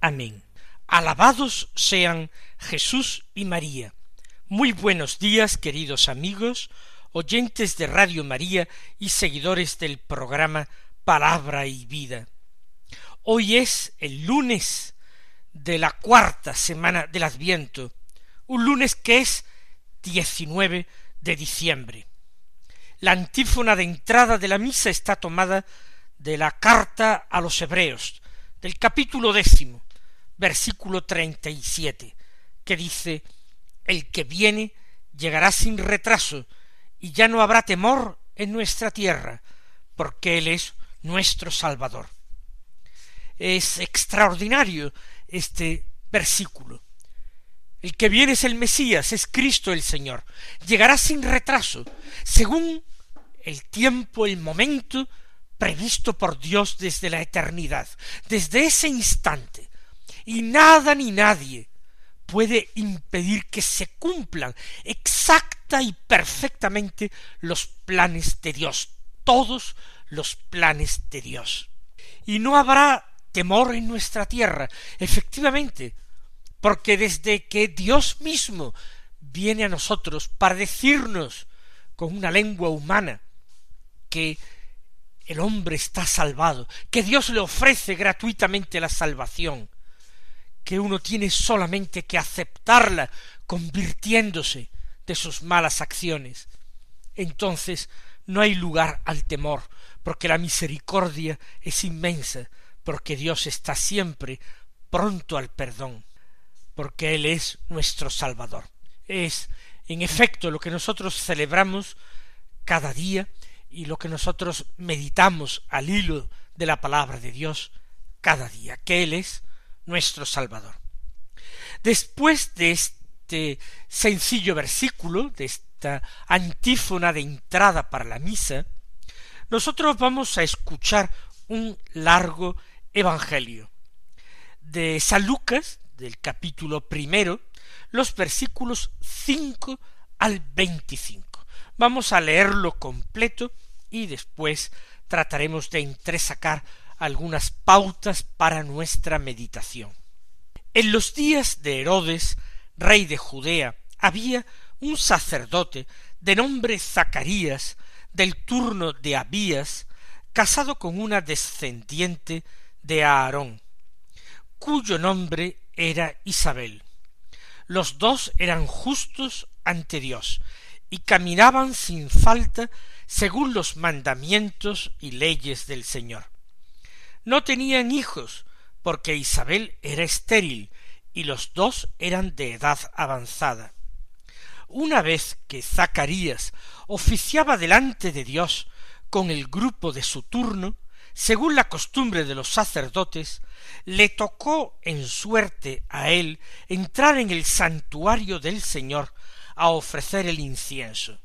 Amén. Alabados sean Jesús y María. Muy buenos días, queridos amigos, oyentes de Radio María y seguidores del programa Palabra y Vida. Hoy es el lunes de la cuarta semana del Adviento, un lunes que es 19 de diciembre. La antífona de entrada de la misa está tomada de la carta a los Hebreos, del capítulo décimo, versículo treinta y siete, que dice El que viene llegará sin retraso, y ya no habrá temor en nuestra tierra, porque Él es nuestro Salvador. Es extraordinario este versículo. El que viene es el Mesías, es Cristo el Señor. Llegará sin retraso, según el tiempo, el momento previsto por Dios desde la eternidad, desde ese instante. Y nada ni nadie puede impedir que se cumplan exacta y perfectamente los planes de Dios, todos los planes de Dios. Y no habrá temor en nuestra tierra, efectivamente, porque desde que Dios mismo viene a nosotros para decirnos con una lengua humana que el hombre está salvado, que Dios le ofrece gratuitamente la salvación, que uno tiene solamente que aceptarla convirtiéndose de sus malas acciones. Entonces no hay lugar al temor, porque la misericordia es inmensa, porque Dios está siempre pronto al perdón, porque Él es nuestro Salvador. Es, en efecto, lo que nosotros celebramos cada día y lo que nosotros meditamos al hilo de la palabra de Dios cada día, que Él es nuestro Salvador. Después de este sencillo versículo, de esta antífona de entrada para la misa, nosotros vamos a escuchar un largo evangelio de San Lucas, del capítulo primero, los versículos cinco al veinticinco. Vamos a leerlo completo y después trataremos de entresacar algunas pautas para nuestra meditación. En los días de Herodes, rey de Judea, había un sacerdote de nombre Zacarías, del turno de Abías, casado con una descendiente de Aarón, cuyo nombre era Isabel. Los dos eran justos ante Dios y caminaban sin falta según los mandamientos y leyes del Señor. No tenían hijos, porque Isabel era estéril y los dos eran de edad avanzada. Una vez que Zacarías oficiaba delante de Dios con el grupo de su turno, según la costumbre de los sacerdotes, le tocó en suerte a él entrar en el santuario del Señor a ofrecer el incienso.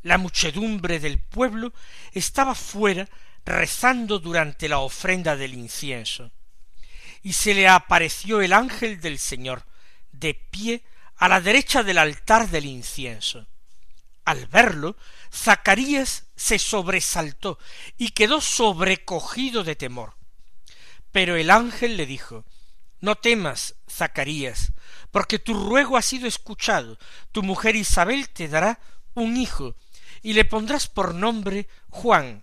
La muchedumbre del pueblo estaba fuera rezando durante la ofrenda del incienso. Y se le apareció el ángel del Señor, de pie a la derecha del altar del incienso. Al verlo, Zacarías se sobresaltó y quedó sobrecogido de temor. Pero el ángel le dijo No temas, Zacarías, porque tu ruego ha sido escuchado. Tu mujer Isabel te dará un hijo, y le pondrás por nombre Juan.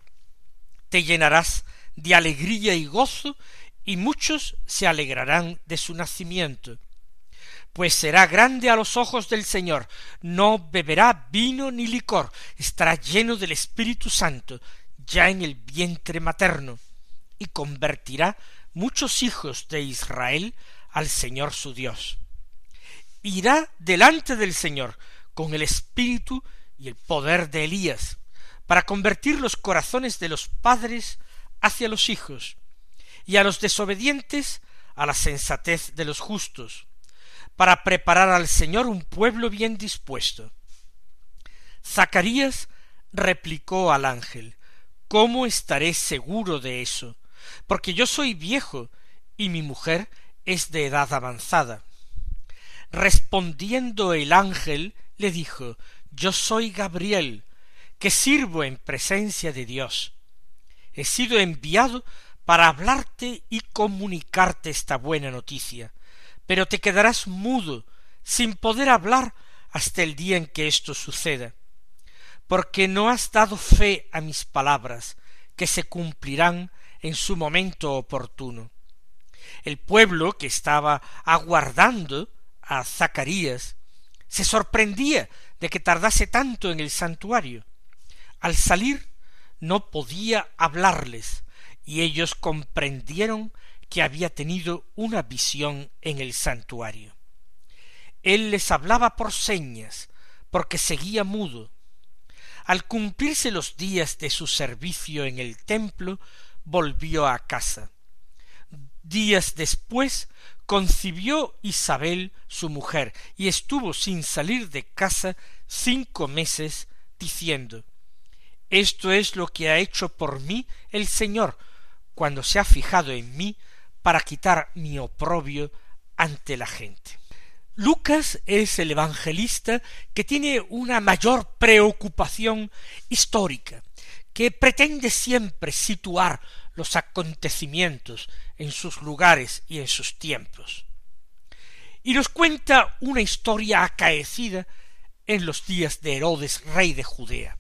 Te llenarás de alegría y gozo, y muchos se alegrarán de su nacimiento. Pues será grande a los ojos del Señor, no beberá vino ni licor, estará lleno del Espíritu Santo, ya en el vientre materno, y convertirá muchos hijos de Israel al Señor su Dios. Irá delante del Señor con el espíritu y el poder de Elías, para convertir los corazones de los padres hacia los hijos, y a los desobedientes a la sensatez de los justos, para preparar al Señor un pueblo bien dispuesto. Zacarías replicó al ángel, ¿Cómo estaré seguro de eso? Porque yo soy viejo y mi mujer es de edad avanzada. Respondiendo el ángel, le dijo, Yo soy Gabriel, que sirvo en presencia de Dios. He sido enviado para hablarte y comunicarte esta buena noticia, pero te quedarás mudo, sin poder hablar hasta el día en que esto suceda, porque no has dado fe a mis palabras, que se cumplirán en su momento oportuno. El pueblo que estaba aguardando a Zacarías se sorprendía de que tardase tanto en el santuario. Al salir no podía hablarles, y ellos comprendieron que había tenido una visión en el santuario. Él les hablaba por señas, porque seguía mudo. Al cumplirse los días de su servicio en el templo, volvió a casa. Días después concibió Isabel su mujer y estuvo sin salir de casa cinco meses diciendo Esto es lo que ha hecho por mí el Señor cuando se ha fijado en mí para quitar mi oprobio ante la gente. Lucas es el evangelista que tiene una mayor preocupación histórica, que pretende siempre situar los acontecimientos en sus lugares y en sus tiempos. Y nos cuenta una historia acaecida en los días de Herodes, rey de Judea,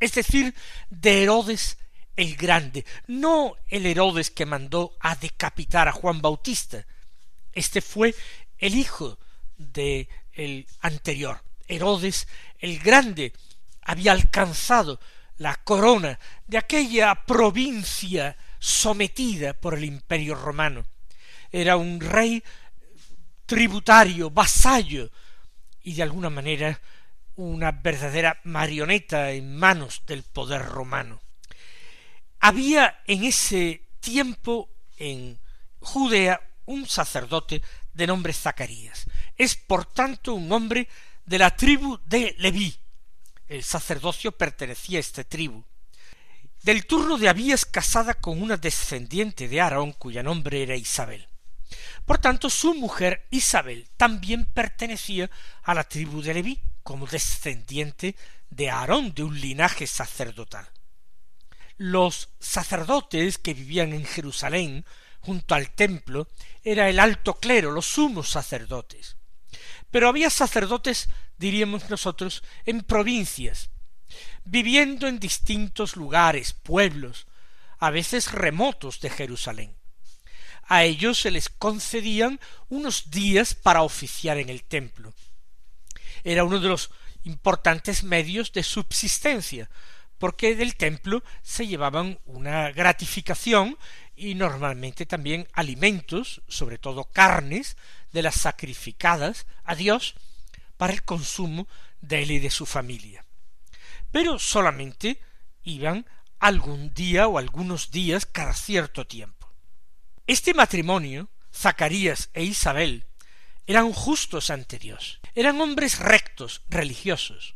es decir, de Herodes el Grande, no el Herodes que mandó a decapitar a Juan Bautista. Este fue el hijo de el anterior. Herodes el Grande había alcanzado la corona de aquella provincia sometida por el imperio romano. Era un rey tributario, vasallo, y de alguna manera una verdadera marioneta en manos del poder romano. Había en ese tiempo en Judea un sacerdote de nombre Zacarías. Es por tanto un hombre de la tribu de Leví. El sacerdocio pertenecía a esta tribu. Del turno de Abías casada con una descendiente de Aarón cuya nombre era Isabel. Por tanto, su mujer Isabel también pertenecía a la tribu de Leví, como descendiente de Aarón, de un linaje sacerdotal. Los sacerdotes que vivían en Jerusalén, junto al templo, era el alto clero, los sumos sacerdotes. Pero había sacerdotes, diríamos nosotros, en provincias, viviendo en distintos lugares, pueblos, a veces remotos de Jerusalén. A ellos se les concedían unos días para oficiar en el templo. Era uno de los importantes medios de subsistencia, porque del templo se llevaban una gratificación y normalmente también alimentos, sobre todo carnes, de las sacrificadas a Dios para el consumo de él y de su familia pero solamente iban algún día o algunos días cada cierto tiempo. Este matrimonio, Zacarías e Isabel, eran justos ante Dios, eran hombres rectos, religiosos,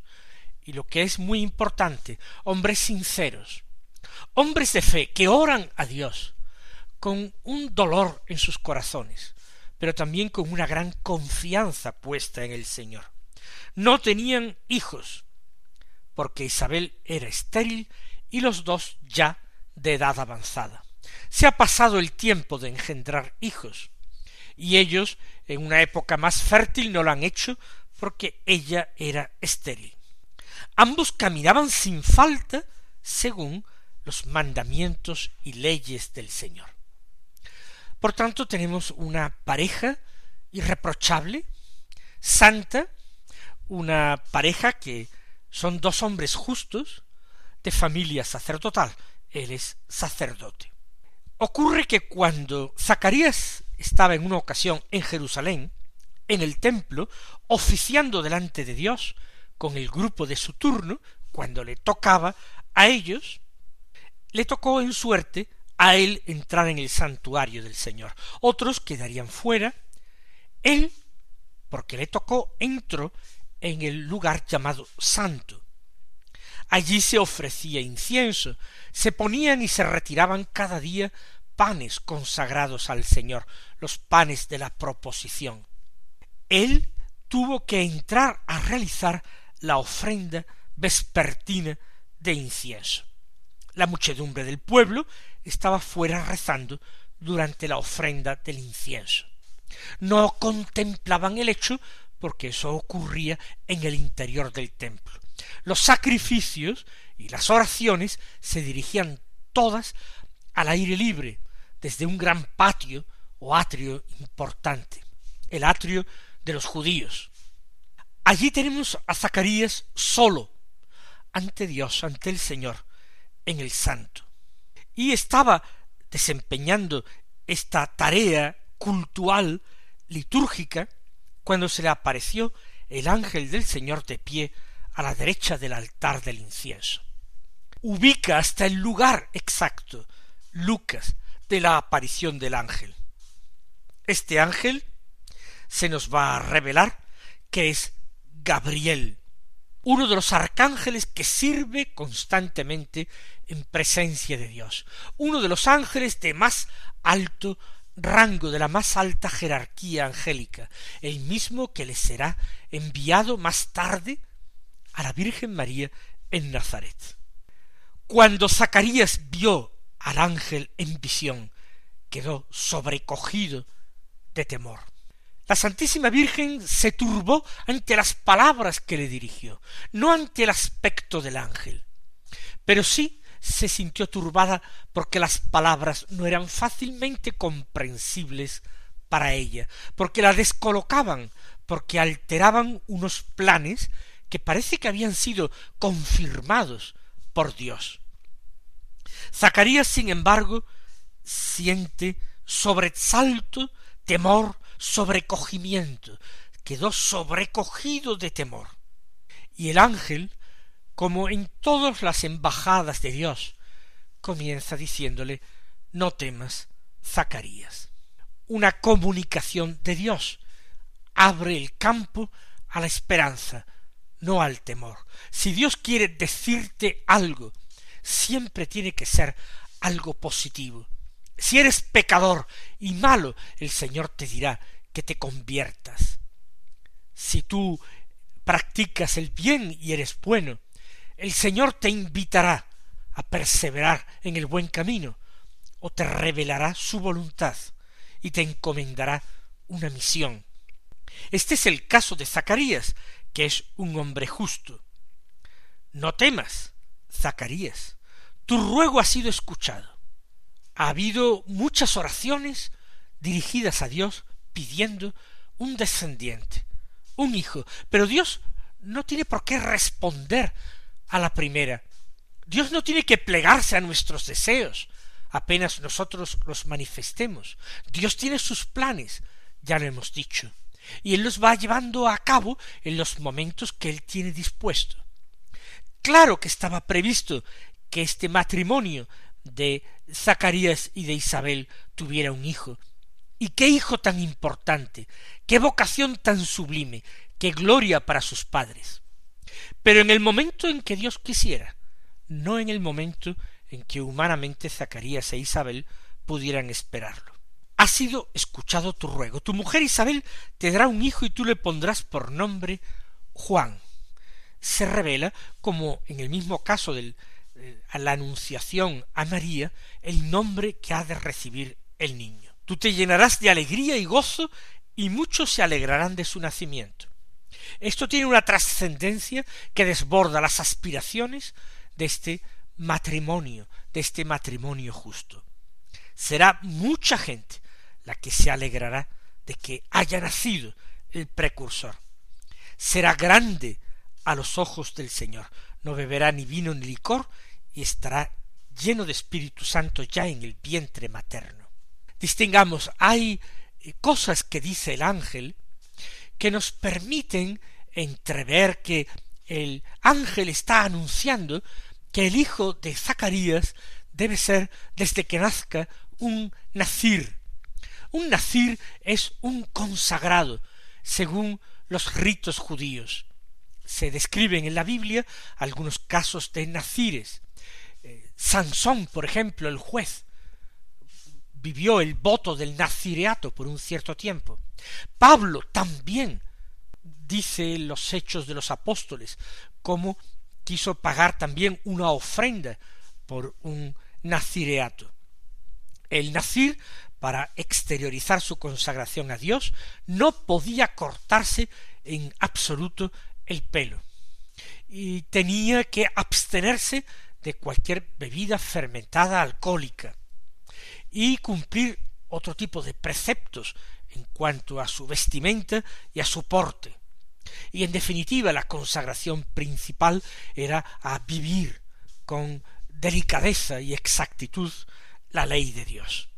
y lo que es muy importante, hombres sinceros, hombres de fe que oran a Dios con un dolor en sus corazones, pero también con una gran confianza puesta en el Señor. No tenían hijos, porque Isabel era estéril y los dos ya de edad avanzada. Se ha pasado el tiempo de engendrar hijos, y ellos en una época más fértil no lo han hecho porque ella era estéril. Ambos caminaban sin falta según los mandamientos y leyes del Señor. Por tanto, tenemos una pareja irreprochable, santa, una pareja que son dos hombres justos de familia sacerdotal. Él es sacerdote. Ocurre que cuando Zacarías estaba en una ocasión en Jerusalén, en el templo, oficiando delante de Dios con el grupo de su turno, cuando le tocaba a ellos, le tocó en suerte a él entrar en el santuario del Señor. Otros quedarían fuera. Él, porque le tocó, entró en el lugar llamado santo. Allí se ofrecía incienso, se ponían y se retiraban cada día panes consagrados al Señor, los panes de la proposición. Él tuvo que entrar a realizar la ofrenda vespertina de incienso. La muchedumbre del pueblo estaba fuera rezando durante la ofrenda del incienso. No contemplaban el hecho porque eso ocurría en el interior del templo. Los sacrificios y las oraciones se dirigían todas al aire libre, desde un gran patio o atrio importante, el atrio de los judíos. Allí tenemos a Zacarías solo, ante Dios, ante el Señor, en el santo. Y estaba desempeñando esta tarea cultual, litúrgica, cuando se le apareció el ángel del Señor de pie a la derecha del altar del incienso. Ubica hasta el lugar exacto Lucas de la aparición del ángel. Este ángel se nos va a revelar que es Gabriel, uno de los arcángeles que sirve constantemente en presencia de Dios, uno de los ángeles de más alto rango, de la más alta jerarquía angélica, el mismo que le será enviado más tarde a la Virgen María en Nazaret. Cuando Zacarías vio al ángel en visión, quedó sobrecogido de temor. La Santísima Virgen se turbó ante las palabras que le dirigió, no ante el aspecto del ángel, pero sí se sintió turbada porque las palabras no eran fácilmente comprensibles para ella, porque la descolocaban, porque alteraban unos planes que parece que habían sido confirmados por Dios. Zacarías, sin embargo, siente sobresalto, temor, sobrecogimiento, quedó sobrecogido de temor. Y el ángel, como en todas las embajadas de Dios, comienza diciéndole no temas, Zacarías. Una comunicación de Dios abre el campo a la esperanza, no al temor. Si Dios quiere decirte algo, siempre tiene que ser algo positivo. Si eres pecador y malo, el Señor te dirá que te conviertas. Si tú practicas el bien y eres bueno, el Señor te invitará a perseverar en el buen camino, o te revelará su voluntad y te encomendará una misión. Este es el caso de Zacarías, que es un hombre justo. No temas, Zacarías, tu ruego ha sido escuchado. Ha habido muchas oraciones dirigidas a Dios pidiendo un descendiente, un hijo, pero Dios no tiene por qué responder a la primera. Dios no tiene que plegarse a nuestros deseos apenas nosotros los manifestemos. Dios tiene sus planes, ya lo hemos dicho y él los va llevando a cabo en los momentos que él tiene dispuesto. Claro que estaba previsto que este matrimonio de Zacarías y de Isabel tuviera un hijo. Y qué hijo tan importante, qué vocación tan sublime, qué gloria para sus padres. Pero en el momento en que Dios quisiera, no en el momento en que humanamente Zacarías e Isabel pudieran esperarlo ha sido escuchado tu ruego. Tu mujer Isabel te dará un hijo y tú le pondrás por nombre Juan. Se revela como en el mismo caso de eh, la anunciación a María el nombre que ha de recibir el niño. Tú te llenarás de alegría y gozo y muchos se alegrarán de su nacimiento. Esto tiene una trascendencia que desborda las aspiraciones de este matrimonio, de este matrimonio justo. Será mucha gente la que se alegrará de que haya nacido el precursor. Será grande a los ojos del Señor, no beberá ni vino ni licor y estará lleno de Espíritu Santo ya en el vientre materno. Distingamos, hay eh, cosas que dice el ángel que nos permiten entrever que el ángel está anunciando que el hijo de Zacarías debe ser desde que nazca un nacir. Un nacir es un consagrado, según los ritos judíos. Se describen en la Biblia algunos casos de nacires. Eh, Sansón, por ejemplo, el juez, vivió el voto del nacireato por un cierto tiempo. Pablo también dice en los hechos de los apóstoles cómo quiso pagar también una ofrenda por un nacireato. El nacir, para exteriorizar su consagración a Dios, no podía cortarse en absoluto el pelo y tenía que abstenerse de cualquier bebida fermentada alcohólica y cumplir otro tipo de preceptos en cuanto a su vestimenta y a su porte. Y en definitiva la consagración principal era a vivir con delicadeza y exactitud la ley de Dios.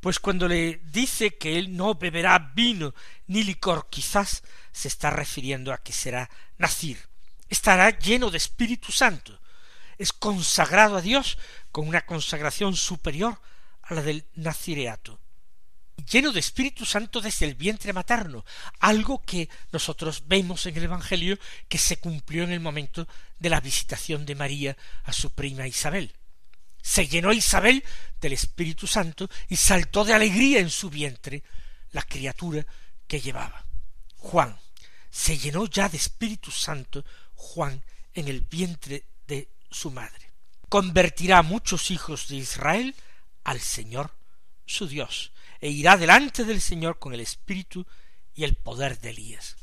Pues cuando le dice que él no beberá vino ni licor, quizás se está refiriendo a que será nacir, estará lleno de Espíritu Santo, es consagrado a Dios con una consagración superior a la del nacireato, lleno de Espíritu Santo desde el vientre materno, algo que nosotros vemos en el Evangelio que se cumplió en el momento de la visitación de María a su prima Isabel. Se llenó Isabel del Espíritu Santo y saltó de alegría en su vientre la criatura que llevaba. Juan se llenó ya de Espíritu Santo Juan en el vientre de su madre. Convertirá a muchos hijos de Israel al Señor su Dios, e irá delante del Señor con el espíritu y el poder de Elías.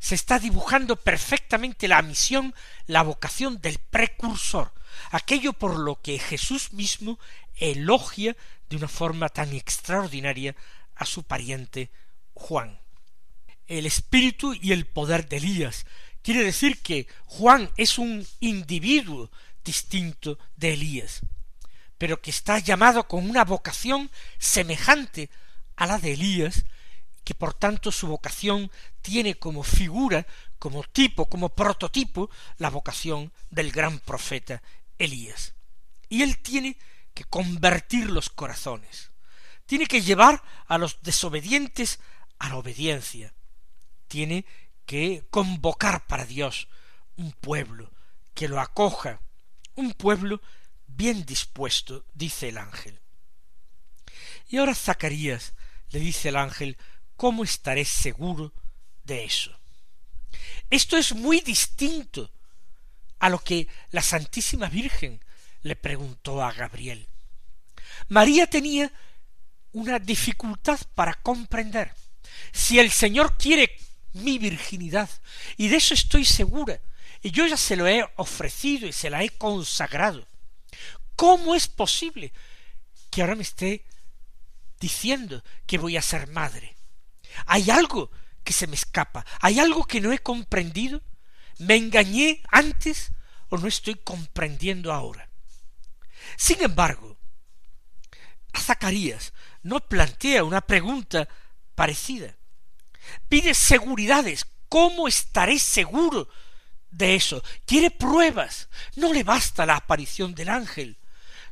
Se está dibujando perfectamente la misión, la vocación del precursor, aquello por lo que Jesús mismo elogia de una forma tan extraordinaria a su pariente Juan. El espíritu y el poder de Elías quiere decir que Juan es un individuo distinto de Elías pero que está llamado con una vocación semejante a la de Elías, que por tanto su vocación tiene como figura, como tipo, como prototipo, la vocación del gran profeta Elías. Y él tiene que convertir los corazones, tiene que llevar a los desobedientes a la obediencia, tiene que convocar para Dios un pueblo que lo acoja, un pueblo bien dispuesto, dice el ángel. Y ahora Zacarías le dice al ángel, ¿cómo estaré seguro de eso? Esto es muy distinto a lo que la Santísima Virgen le preguntó a Gabriel. María tenía una dificultad para comprender. Si el Señor quiere mi virginidad, y de eso estoy segura, y yo ya se lo he ofrecido y se la he consagrado, ¿Cómo es posible que ahora me esté diciendo que voy a ser madre? Hay algo que se me escapa, hay algo que no he comprendido. ¿Me engañé antes o no estoy comprendiendo ahora? Sin embargo, a Zacarías no plantea una pregunta parecida. Pide seguridades. ¿Cómo estaré seguro de eso? Quiere pruebas. No le basta la aparición del ángel.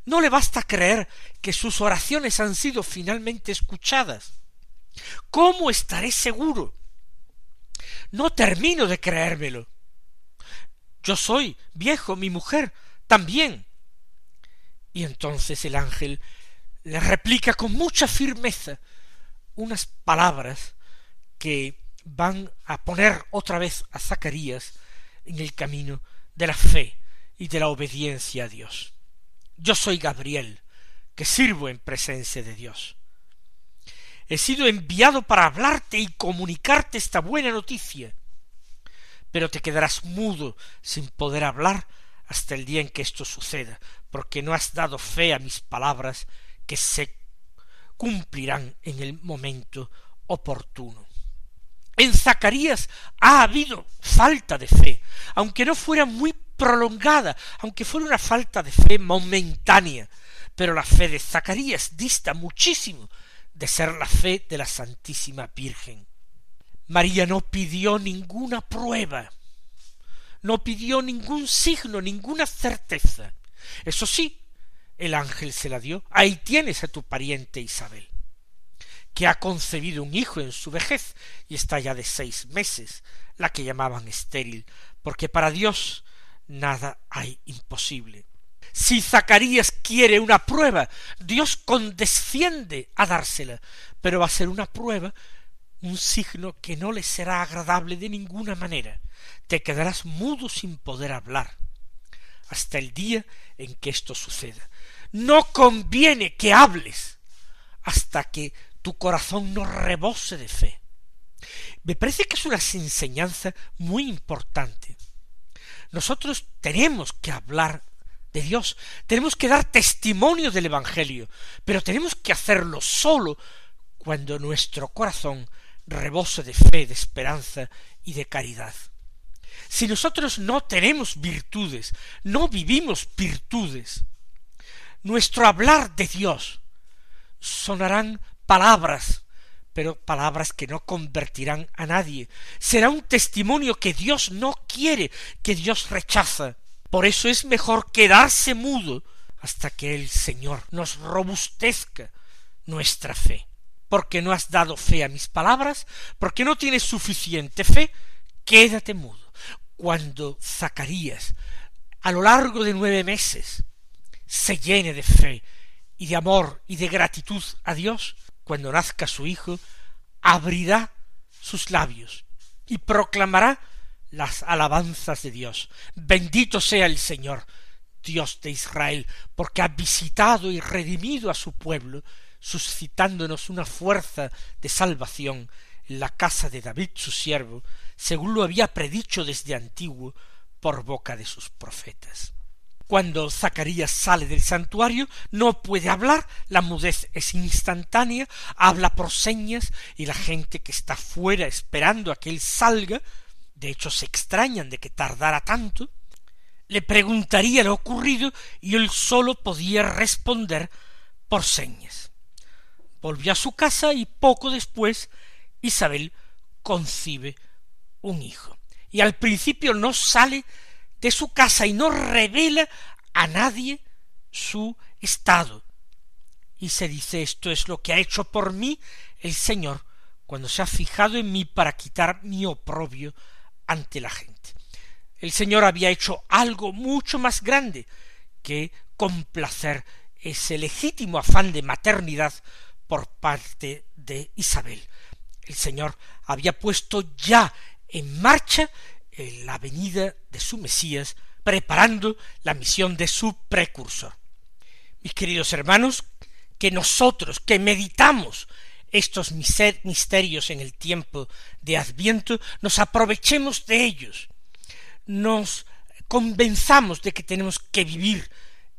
No le basta creer que sus oraciones han sido finalmente escuchadas. ¿Cómo estaré seguro? No termino de creérmelo. Yo soy viejo, mi mujer también. Y entonces el ángel le replica con mucha firmeza unas palabras que van a poner otra vez a Zacarías en el camino de la fe y de la obediencia a Dios. Yo soy Gabriel, que sirvo en presencia de Dios. He sido enviado para hablarte y comunicarte esta buena noticia, pero te quedarás mudo sin poder hablar hasta el día en que esto suceda, porque no has dado fe a mis palabras que se cumplirán en el momento oportuno. En Zacarías ha habido falta de fe, aunque no fuera muy prolongada, aunque fuera una falta de fe momentánea, pero la fe de Zacarías dista muchísimo de ser la fe de la Santísima Virgen. María no pidió ninguna prueba, no pidió ningún signo, ninguna certeza. Eso sí, el ángel se la dio. Ahí tienes a tu pariente Isabel, que ha concebido un hijo en su vejez y está ya de seis meses, la que llamaban estéril, porque para Dios nada hay imposible. Si Zacarías quiere una prueba, Dios condesciende a dársela, pero va a ser una prueba, un signo que no le será agradable de ninguna manera. Te quedarás mudo sin poder hablar hasta el día en que esto suceda. No conviene que hables hasta que tu corazón no rebose de fe. Me parece que es una enseñanza muy importante. Nosotros tenemos que hablar de Dios, tenemos que dar testimonio del Evangelio, pero tenemos que hacerlo solo cuando nuestro corazón rebose de fe, de esperanza y de caridad. Si nosotros no tenemos virtudes, no vivimos virtudes, nuestro hablar de Dios sonarán palabras, pero palabras que no convertirán a nadie. Será un testimonio que Dios no quiere, que Dios rechaza. Por eso es mejor quedarse mudo hasta que el Señor nos robustezca nuestra fe. Porque no has dado fe a mis palabras, porque no tienes suficiente fe, quédate mudo cuando Zacarías, a lo largo de nueve meses, se llene de fe y de amor y de gratitud a Dios, cuando nazca su hijo, abrirá sus labios y proclamará las alabanzas de Dios. Bendito sea el Señor, Dios de Israel, porque ha visitado y redimido a su pueblo, suscitándonos una fuerza de salvación en la casa de David su siervo, según lo había predicho desde antiguo por boca de sus profetas. Cuando Zacarías sale del santuario no puede hablar, la mudez es instantánea, habla por señas y la gente que está fuera esperando a que él salga, de hecho se extrañan de que tardara tanto, le preguntaría lo ocurrido y él sólo podía responder por señas. Volvió a su casa y poco después Isabel concibe un hijo. Y al principio no sale de su casa y no revela a nadie su estado. Y se dice esto es lo que ha hecho por mí el Señor cuando se ha fijado en mí para quitar mi oprobio ante la gente. El Señor había hecho algo mucho más grande que complacer ese legítimo afán de maternidad por parte de Isabel. El Señor había puesto ya en marcha en la venida de su Mesías, preparando la misión de su precursor. Mis queridos hermanos, que nosotros que meditamos estos misterios en el tiempo de Adviento, nos aprovechemos de ellos, nos convenzamos de que tenemos que vivir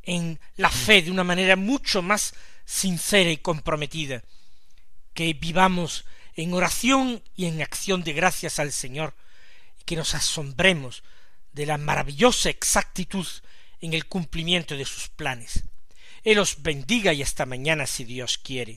en la fe de una manera mucho más sincera y comprometida, que vivamos en oración y en acción de gracias al Señor, y que nos asombremos de la maravillosa exactitud en el cumplimiento de sus planes. Él os bendiga y hasta mañana si Dios quiere.